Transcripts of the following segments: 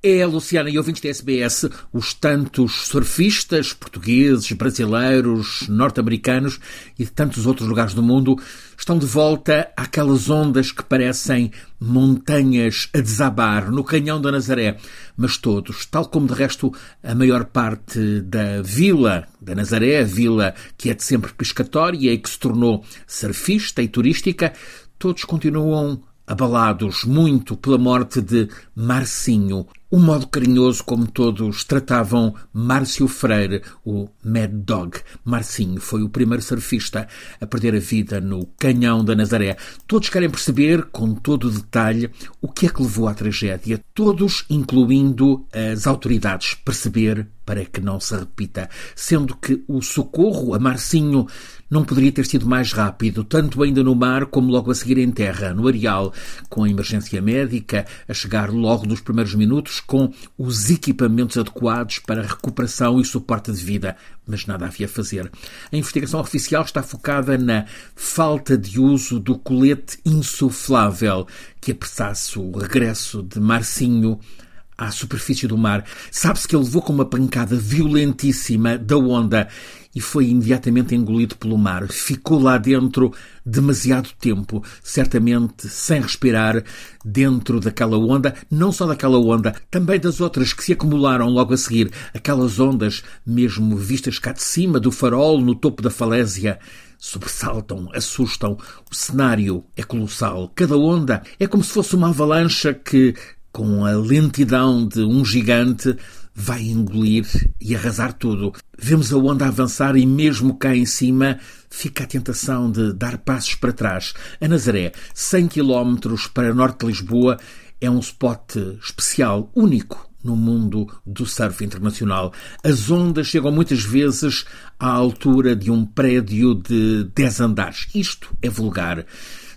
É, Luciana e ouvintes da SBS, os tantos surfistas portugueses, brasileiros, norte-americanos e de tantos outros lugares do mundo estão de volta àquelas ondas que parecem montanhas a desabar no canhão da Nazaré. Mas todos, tal como de resto a maior parte da vila da Nazaré, a vila que é de sempre pescatória e que se tornou surfista e turística, todos continuam abalados muito pela morte de Marcinho, o modo carinhoso como todos tratavam Márcio Freire, o Mad Dog. Marcinho foi o primeiro surfista a perder a vida no Canhão da Nazaré. Todos querem perceber, com todo o detalhe, o que é que levou à tragédia. Todos, incluindo as autoridades, perceber para que não se repita, sendo que o socorro a Marcinho não poderia ter sido mais rápido, tanto ainda no mar como logo a seguir em terra, no areal, com a emergência médica a chegar logo nos primeiros minutos com os equipamentos adequados para recuperação e suporte de vida, mas nada havia a fazer. A investigação oficial está focada na falta de uso do colete insuflável que apressasse o regresso de Marcinho à superfície do mar. Sabe-se que ele levou com uma pancada violentíssima da onda e foi imediatamente engolido pelo mar. Ficou lá dentro demasiado tempo, certamente sem respirar, dentro daquela onda, não só daquela onda, também das outras que se acumularam logo a seguir. Aquelas ondas, mesmo vistas cá de cima do farol, no topo da falésia, sobressaltam, assustam. O cenário é colossal. Cada onda é como se fosse uma avalanche que com a lentidão de um gigante, vai engolir e arrasar tudo. Vemos a onda avançar e, mesmo cá em cima, fica a tentação de dar passos para trás. A Nazaré, 100 km para norte de Lisboa, é um spot especial, único no mundo do surf internacional. As ondas chegam muitas vezes à altura de um prédio de 10 andares. Isto é vulgar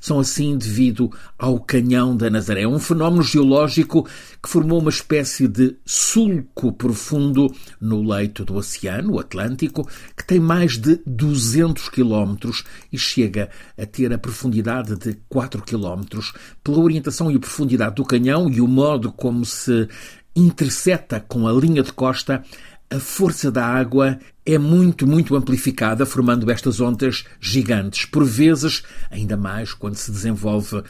são assim devido ao canhão da Nazaré, um fenómeno geológico que formou uma espécie de sulco profundo no leito do oceano, Atlântico, que tem mais de 200 quilómetros e chega a ter a profundidade de 4 quilómetros. Pela orientação e profundidade do canhão e o modo como se interseta com a linha de costa, a força da água é muito, muito amplificada, formando estas ondas gigantes. Por vezes, ainda mais quando se desenvolve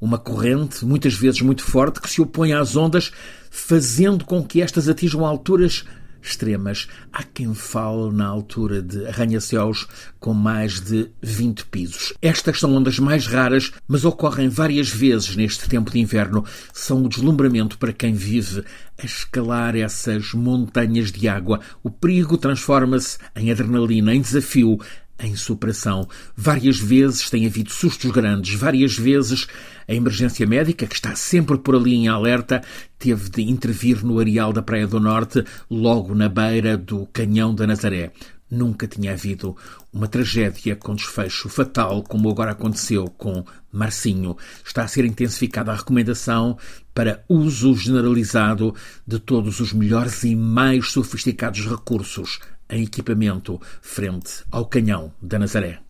uma corrente, muitas vezes muito forte, que se opõe às ondas, fazendo com que estas atinjam alturas extremas. Há quem fale na altura de arranha-céus com mais de 20 pisos. Estas são ondas mais raras, mas ocorrem várias vezes neste tempo de inverno. São o deslumbramento para quem vive a escalar essas montanhas de água. O perigo transforma-se em adrenalina, em desafio, em superação. Várias vezes tem havido sustos grandes, várias vezes a emergência médica, que está sempre por ali em alerta, teve de intervir no areal da Praia do Norte, logo na beira do Canhão da Nazaré. Nunca tinha havido uma tragédia com desfecho fatal como agora aconteceu com Marcinho. Está a ser intensificada a recomendação para uso generalizado de todos os melhores e mais sofisticados recursos em equipamento frente ao canhão da Nazaré.